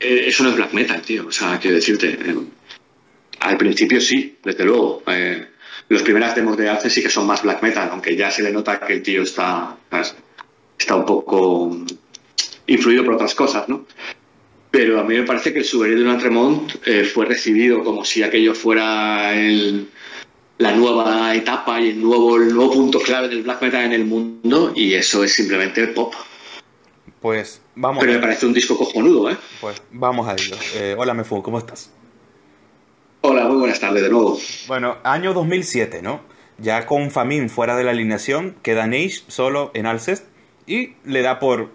Eh, eso no es black metal, tío. O sea, quiero decirte. eh, al principio sí, desde luego. Eh, los primeras demos de Arce sí que son más black metal, aunque ya se le nota que el tío está, está un poco mm, influido por otras cosas, ¿no? Pero a mí me parece que el Souvenir de Tremont eh, fue recibido como si aquello fuera el- la nueva etapa y el nuevo, el nuevo punto clave del black metal en el mundo, y eso es simplemente pop. Pues vamos, Pero me parece un disco cojonudo, ¿eh? pues vamos a ello. Eh, hola Mefu, ¿cómo estás? Hola, muy buenas tardes de nuevo. Bueno, año 2007, ¿no? Ya con Famin fuera de la alineación, queda Nage solo en Alcest y le da por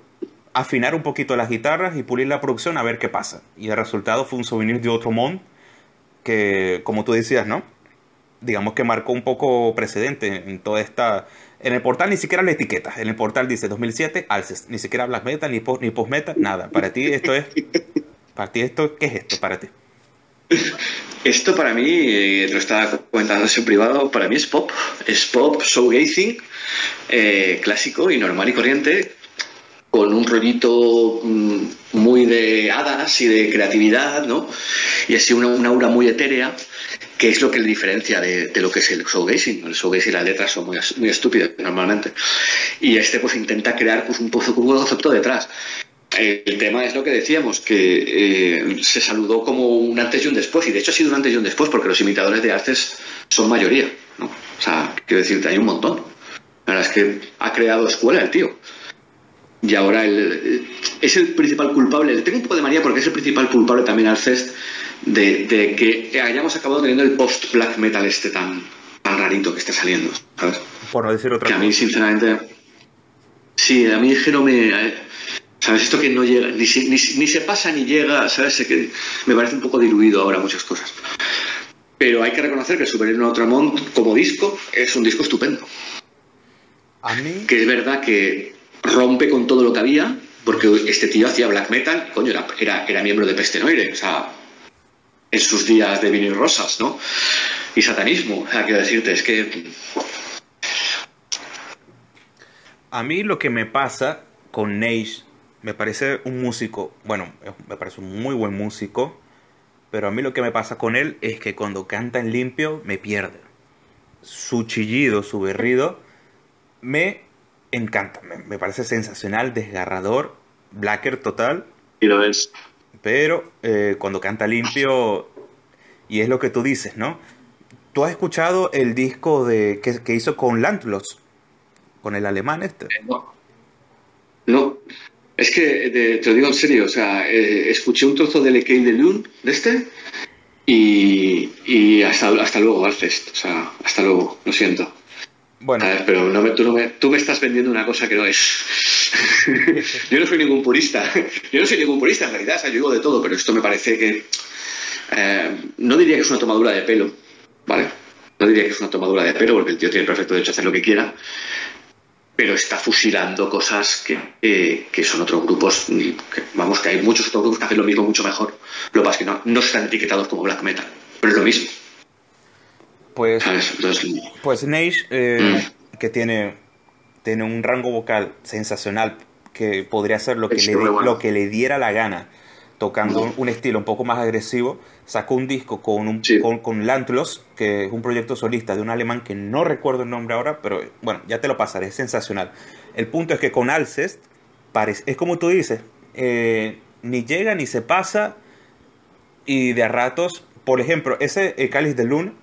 afinar un poquito las guitarras y pulir la producción a ver qué pasa. Y el resultado fue un souvenir de otro Mont que, como tú decías, ¿no? Digamos que marcó un poco precedente en toda esta... En el portal ni siquiera la etiqueta. En el portal dice 2007, Alcest. Ni siquiera black metal, ni post, ni post metal, nada. Para ti esto es... Para ti esto, ¿qué es esto para ti? Esto para mí, eh, lo estaba comentando en privado, para mí es pop. Es pop, showgazing, eh, clásico y normal y corriente, con un rollito mm, muy de hadas y de creatividad, ¿no? Y así una, una aura muy etérea, que es lo que le diferencia de, de lo que es el showgazing. El showgazing y las letras son muy, muy estúpidas normalmente. Y este pues intenta crear pues, un, pozo- un concepto detrás. El tema es lo que decíamos, que eh, se saludó como un antes y un después, y de hecho ha sido un antes y un después, porque los imitadores de artes son mayoría, ¿no? O sea, quiero decirte, hay un montón. La verdad es que ha creado escuela el tío. Y ahora el, es el principal culpable. Le tengo un poco de manía porque es el principal culpable también al CEST de, de que hayamos acabado teniendo el post-black metal este tan, tan rarito que está saliendo, ¿sabes? Por no decir otra Que a mí, sinceramente. Sí, a mí es que no me. eh, ¿Sabes? Esto que no llega, ni, se- ni, ni se pasa ni llega, ¿sabes? Que me parece un poco diluido ahora muchas cosas. Pero hay que reconocer que Super Hero Ultramont, como disco, es un disco estupendo. A mí... Que es verdad que rompe con todo lo que había, porque este tío hacía black metal, coño, era, era, era miembro de Peste Noire, o sea, en sus días de vinil rosas, ¿no? Y satanismo, sea, quiero decirte, es que A mí lo que me pasa con Nage, me parece un músico, bueno, me parece un muy buen músico, pero a mí lo que me pasa con él es que cuando canta en limpio me pierde. Su chillido, su berrido, me encanta, me, me parece sensacional, desgarrador, blacker total, y lo es. Pero eh, cuando canta limpio, y es lo que tú dices, ¿no? ¿Tú has escuchado el disco de, que, hizo con Landloss? Con el alemán este. No. No. Es que te lo digo en serio, o sea, eh, escuché un trozo del Ekei de Lune, de este, y, y hasta, hasta luego, Alcest. O sea, hasta luego, lo siento. Bueno. Pero no me, tú, no me, tú me estás vendiendo una cosa que no es. yo no soy ningún purista. Yo no soy ningún purista, en realidad. O sea, yo digo de todo, pero esto me parece que. eh, no diría que es una tomadura de pelo, ¿vale? No diría que es una tomadura de pelo, porque el tío tiene el perfecto derecho a hacer lo que quiera. Pero está fusilando cosas que, eh, que son otros grupos. que, vamos, que hay muchos otros grupos que hacen lo mismo mucho mejor. Lo que pasa es que no, no están etiquetados como black metal. Pero es lo mismo, pues. Entonces, pues Nage, eh, que tiene, tiene un rango vocal sensacional, que podría hacer lo que, le, bueno. lo que le diera la gana, tocando un, un estilo un poco más agresivo, sacó un disco con, un, Sí. con, con Landloss, que es un proyecto solista de un alemán que no recuerdo el nombre ahora, pero bueno, ya te lo pasaré, es sensacional. El punto es que con Alcest, parece, es como tú dices, eh, ni llega ni se pasa, y de a ratos, por ejemplo, ese eh, Cáliz de Luna,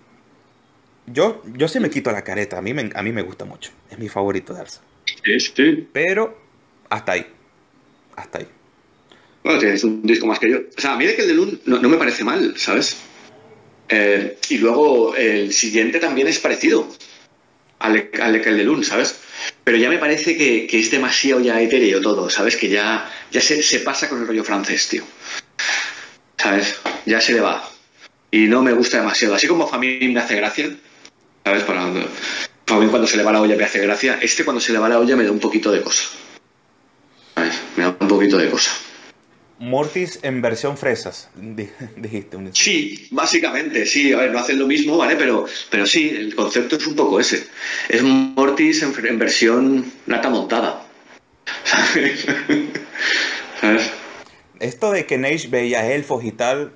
yo, yo sí me quito la careta, a mí me, a mí me gusta mucho, es mi favorito de sí, sí. Pero hasta ahí, hasta ahí. Bueno, tienes un disco más que yo. O sea, a mí de que el de Lun no, no me parece mal, ¿sabes? Eh, y luego el siguiente también es parecido al, de- al de que el de Lun, ¿sabes? Pero ya me parece que, que es demasiado ya etéreo todo, ¿sabes? Que ya, ya se, se pasa con el rollo francés, tío. ¿Sabes? Ya se le va. Y no me gusta demasiado. Así como Famín me hace gracia, ¿sabes? Para, Famín cuando se le va la olla me hace gracia. Este cuando se le va la olla me da un poquito de cosa. ¿Sabes? Me da un poquito de cosa. Mortis en versión fresas, di- dijiste. Un... Sí, básicamente, sí. A ver, no hacen lo mismo, ¿vale? Pero, pero sí, el concepto es un poco ese. Es Mortis en, en versión lata montada. ¿Sabes? ¿sabes? Esto de que Neige veía elfos y tal,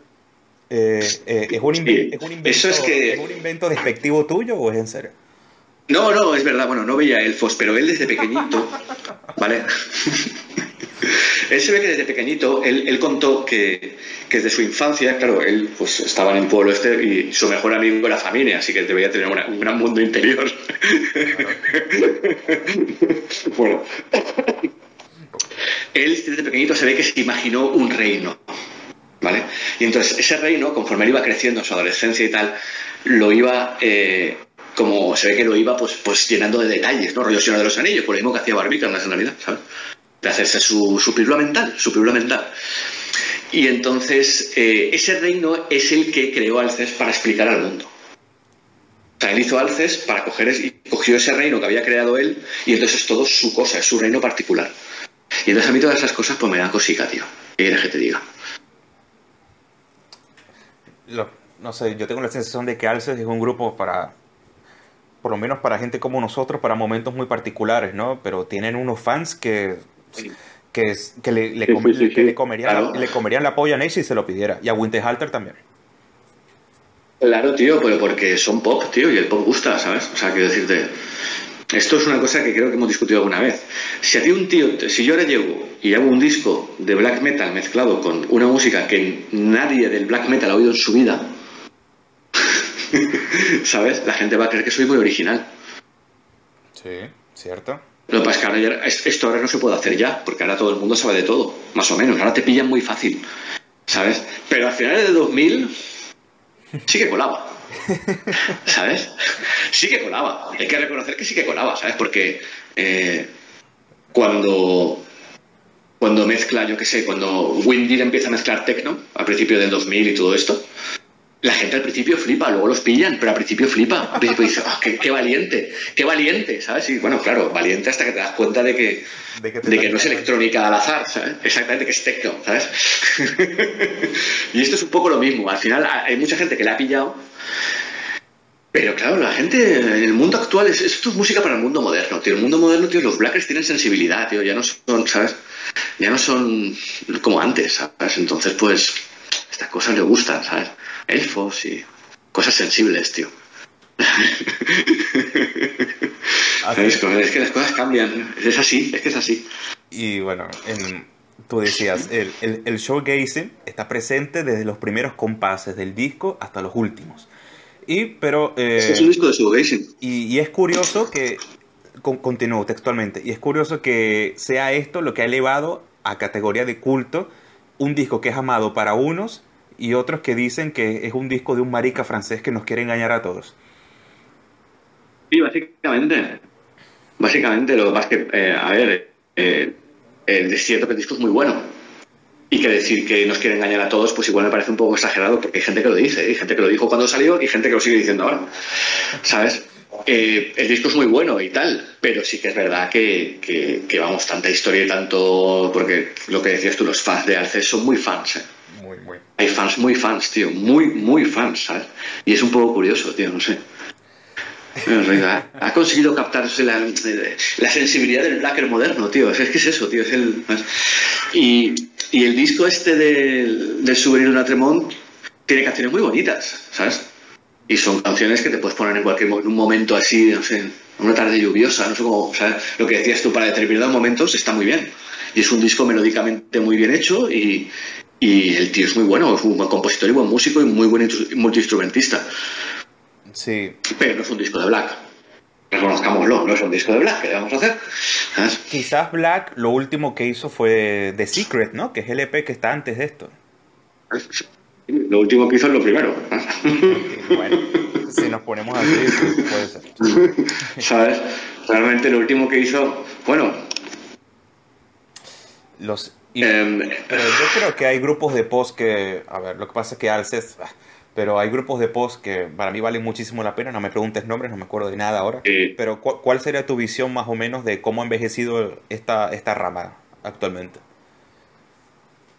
eh, eh, ¿es, un invento, es, un invento, Eso es que- ¿es un invento despectivo tuyo o es en serio? No, no, es verdad, bueno, no veía elfos, pero él desde pequeñito, ¿vale? él se ve que desde pequeñito, él, él contó que, que desde su infancia, claro, él pues estaba en el pueblo este y su mejor amigo era familia, así que debería tener una- un gran mundo interior. bueno, él desde pequeñito se ve que se imaginó un reino, ¿vale? Y entonces ese reino, conforme él iba creciendo en su adolescencia y tal, lo iba, eh, como se ve que lo iba pues, pues llenando de detalles, ¿no? Rollo Señor de los Anillos, por lo mismo que hacía Barbie en la Navidad, ¿sabes? De hacerse su, su mental, su pirula mental. Y entonces eh, ese reino es el que creó Alces para explicar al mundo. O sea, él hizo Alces para coger y cogió ese reino que había creado él y entonces es todo su cosa, es su reino particular. Y entonces a mí todas esas cosas pues me dan cosica, tío. ¿Qué quieres que te diga? Lo- no sé, yo tengo la sensación de que Alces es un grupo para, por lo menos para gente como nosotros, para momentos muy particulares, ¿no? Pero tienen unos fans que, que, es- que le, le Sí, com- sí, sí, que sí. le comerían, la, Claro. le comerían la polla a Neige si se lo pidiera. Y a Winterhalter también. Claro, tío, pero porque son pop, tío, y el pop gusta, ¿sabes? O sea, quiero decirte, esto es una cosa que creo que hemos discutido alguna vez. Si a ti un tío, si yo ahora llego y hago un disco de black metal mezclado con una música que nadie del black metal ha oído en su vida, ¿sabes? La gente va a creer que soy muy original. Sí, ¿cierto? Lo que pasa es que ahora ya- es- esto ahora no se puede hacer ya, porque ahora todo el mundo sabe de todo, más o menos. Ahora te pillan muy fácil, ¿sabes? Pero a finales de 2000 sí que colaba, ¿sabes? Sí que colaba. Hay que reconocer que sí que colaba, ¿sabes? Porque eh, cuando cuando mezcla, yo qué sé, cuando Windir empieza a mezclar techno, a principio del 2000 y todo esto, la gente al principio flipa, luego los pillan, pero al principio flipa. Al principio dice, "Ah, qué, qué valiente, qué valiente, ¿sabes? Y bueno, claro, valiente hasta que te das cuenta de que, De que de no es electrónica al azar, ¿sabes? Exactamente, que es techno, ¿sabes? y esto es un poco lo mismo. Al final hay mucha gente que la ha pillado, pero claro, la gente en el mundo actual, es, esto es música para el mundo moderno, tío. El mundo moderno, tío, los blackers tienen sensibilidad, tío. Ya no son, ¿sabes? Ya no son como antes, ¿sabes? Entonces, pues, estas cosas le gustan, ¿sabes? Elfos y cosas sensibles, tío. ¿Sabes? Es que las cosas cambian. Es así, es que es así. Y bueno, en- tú decías, el, el, el showgazing está presente desde los primeros compases del disco hasta los últimos. Y, pero, eh, Es un disco de shoegazing. y, y es curioso que, con- continúo textualmente, y es curioso que sea esto lo que ha elevado a categoría de culto un disco que es amado para unos y otros que dicen que es un disco de un marica francés que nos quiere engañar a todos. Sí, básicamente. Básicamente, lo que pasa es que, eh, a ver, eh, el es cierto que el disco es muy bueno. Y que decir que nos quiere engañar a todos, pues igual me parece un poco exagerado, porque hay gente que lo dice, hay gente que lo dijo cuando salió y gente que lo sigue diciendo ahora. ¿Sabes? Eh, el disco es muy bueno y tal, pero sí que es verdad que, que- que, vamos, tanta historia y tanto. Porque lo que decías tú, los fans de Alces son muy fans, ¿eh? Muy, muy. Hay fans muy fans, tío, muy, muy fans, ¿sabes? Y es un poco curioso, tío, no sé. Ha conseguido captarse la, sensibilidad del blacker moderno, tío. Es que es eso, tío. Es el, y, el disco este del, del Souvenir de Tremont tiene canciones muy bonitas, ¿sabes? Y son canciones que te puedes poner en cualquier en un momento así, no sé, una tarde lluviosa, no sé cómo, ¿sabes? Lo que decías tú, para determinados momentos está muy bien. Y es un disco melódicamente muy bien hecho y, y el tío es muy bueno, es un buen compositor y buen músico y muy buen instru- multiinstrumentista. Sí, Pero no es un disco de Black. Reconozcámoslo, no es un disco de Black. ¿Qué le vamos a hacer? ¿Sabes? quizás Black lo último que hizo fue The Secret, ¿no? Que es el EP que está antes de esto. Lo último que hizo es lo primero. Bueno, si nos ponemos así, sí, puede ser. ¿Sabes? Realmente lo último que hizo, bueno, Los, y- em, pero yo creo que hay grupos de post que, a ver, lo que pasa es que Alces, ah, pero hay grupos de post que para mí valen muchísimo la pena, no me preguntes nombres, no me acuerdo de nada ahora, Sí. pero ¿cu- ¿cuál sería tu visión más o menos de cómo ha envejecido esta, esta rama actualmente?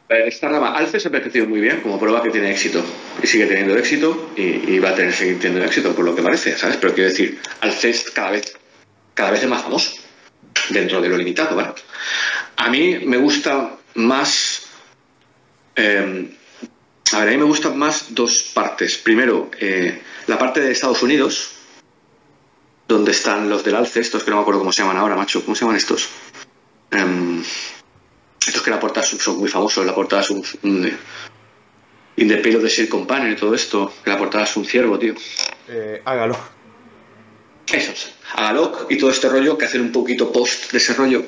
esta rama Alce se ha envejecido muy bien como prueba que tiene éxito y sigue teniendo éxito y, y va a tener seguir teniendo éxito por lo que parece, ¿sabes? Pero quiero decir, Alce es cada vez, cada vez es más famoso dentro de lo limitado, ¿vale? A mí me gusta más... eh, a ver, a mí me gustan más dos partes. Primero, eh, la parte de Estados Unidos, donde están los del Alce, estos que no me acuerdo cómo se llaman ahora, macho. ¿Cómo se llaman estos? Em, estos que la portada son, muy famosos, la portada es un... In the Pale of the y todo esto, que la portada es un ciervo, tío. Eh, hágalo. Esos, Agalok y todo este rollo que hacen un poquito post de ese rollo,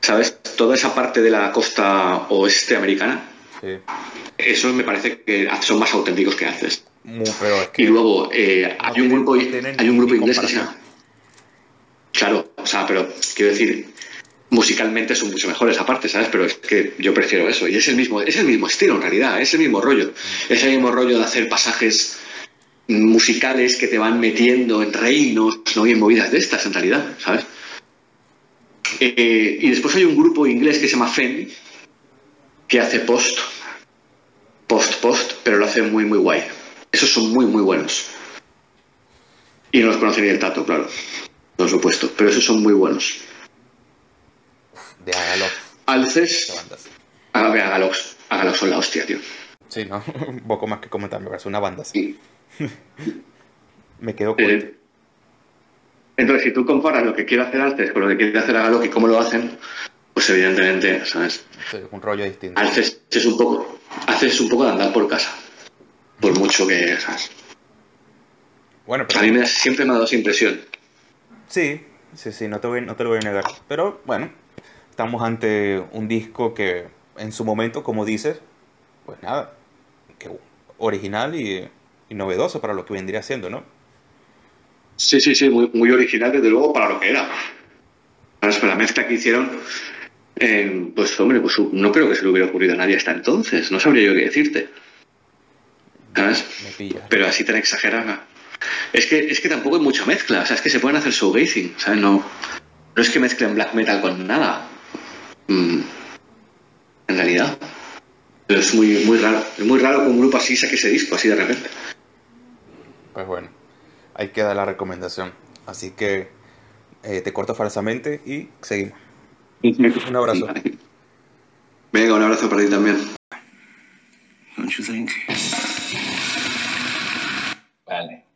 ¿sabes? Toda esa parte de la costa oeste americana, Sí. esos me parece que son más auténticos que haces. Mu- Pero es que Y luego eh, hay, un grupo, no hay un grupo inglés que se llama... Claro, o sea, pero quiero decir, musicalmente son mucho mejores aparte, ¿sabes? Pero es que yo prefiero eso. Y es el mismo, es el mismo estilo en realidad, es el mismo rollo. Es el mismo rollo de hacer pasajes musicales que te van metiendo en reinos, no y en movidas de estas en realidad, ¿sabes? Eh, y después hay un grupo inglés que se llama Fen, que hace post, post, post, pero lo hace muy, muy guay. Esos son muy, muy buenos. Y no los conoce ni el tato, claro, por supuesto, pero esos son muy buenos. de hágalo. Alces, de bandas. a ver, Agalox, Agalox son la hostia, tío. Sí, ¿no? Un poco más que comentar, me parece una banda. sí. Y, Me quedo con... eh, entonces, si tú comparas lo que quiere hacer Alces con lo que quiere hacer Agalox y cómo lo hacen, pues evidentemente, ¿sabes? sí, un rollo distinto. Alces es un poco, Alces es un poco de andar por casa, por mucho que, ¿sabes? Bueno, A pero... mí me, siempre me ha dado esa impresión. Sí, sí, sí, no te, voy, no te lo voy a negar. Pero bueno, estamos ante un disco que en su momento, como dices, pues nada, que original y, y novedoso para lo que vendría siendo, ¿no? Sí, sí, sí, muy, muy original, desde luego, para lo que era. Pero la mezcla que hicieron, eh, pues hombre, pues no creo que se le hubiera ocurrido a nadie hasta entonces. No sabría yo qué decirte. ¿Sabes? Pero así tan exagerada. Es que, es que tampoco hay mucha mezcla. O sea, es que se pueden hacer showgazing. ¿Sabes? No, no es que mezclen black metal con nada. Mm, en realidad. Pero es muy, muy raro. Es muy raro que un grupo así saque ese disco, así de repente. Pues bueno, ahí queda la recomendación. Así que eh, te corto falsamente y seguimos. Un abrazo. Venga, un abrazo para ti también. Don't you think? Vale.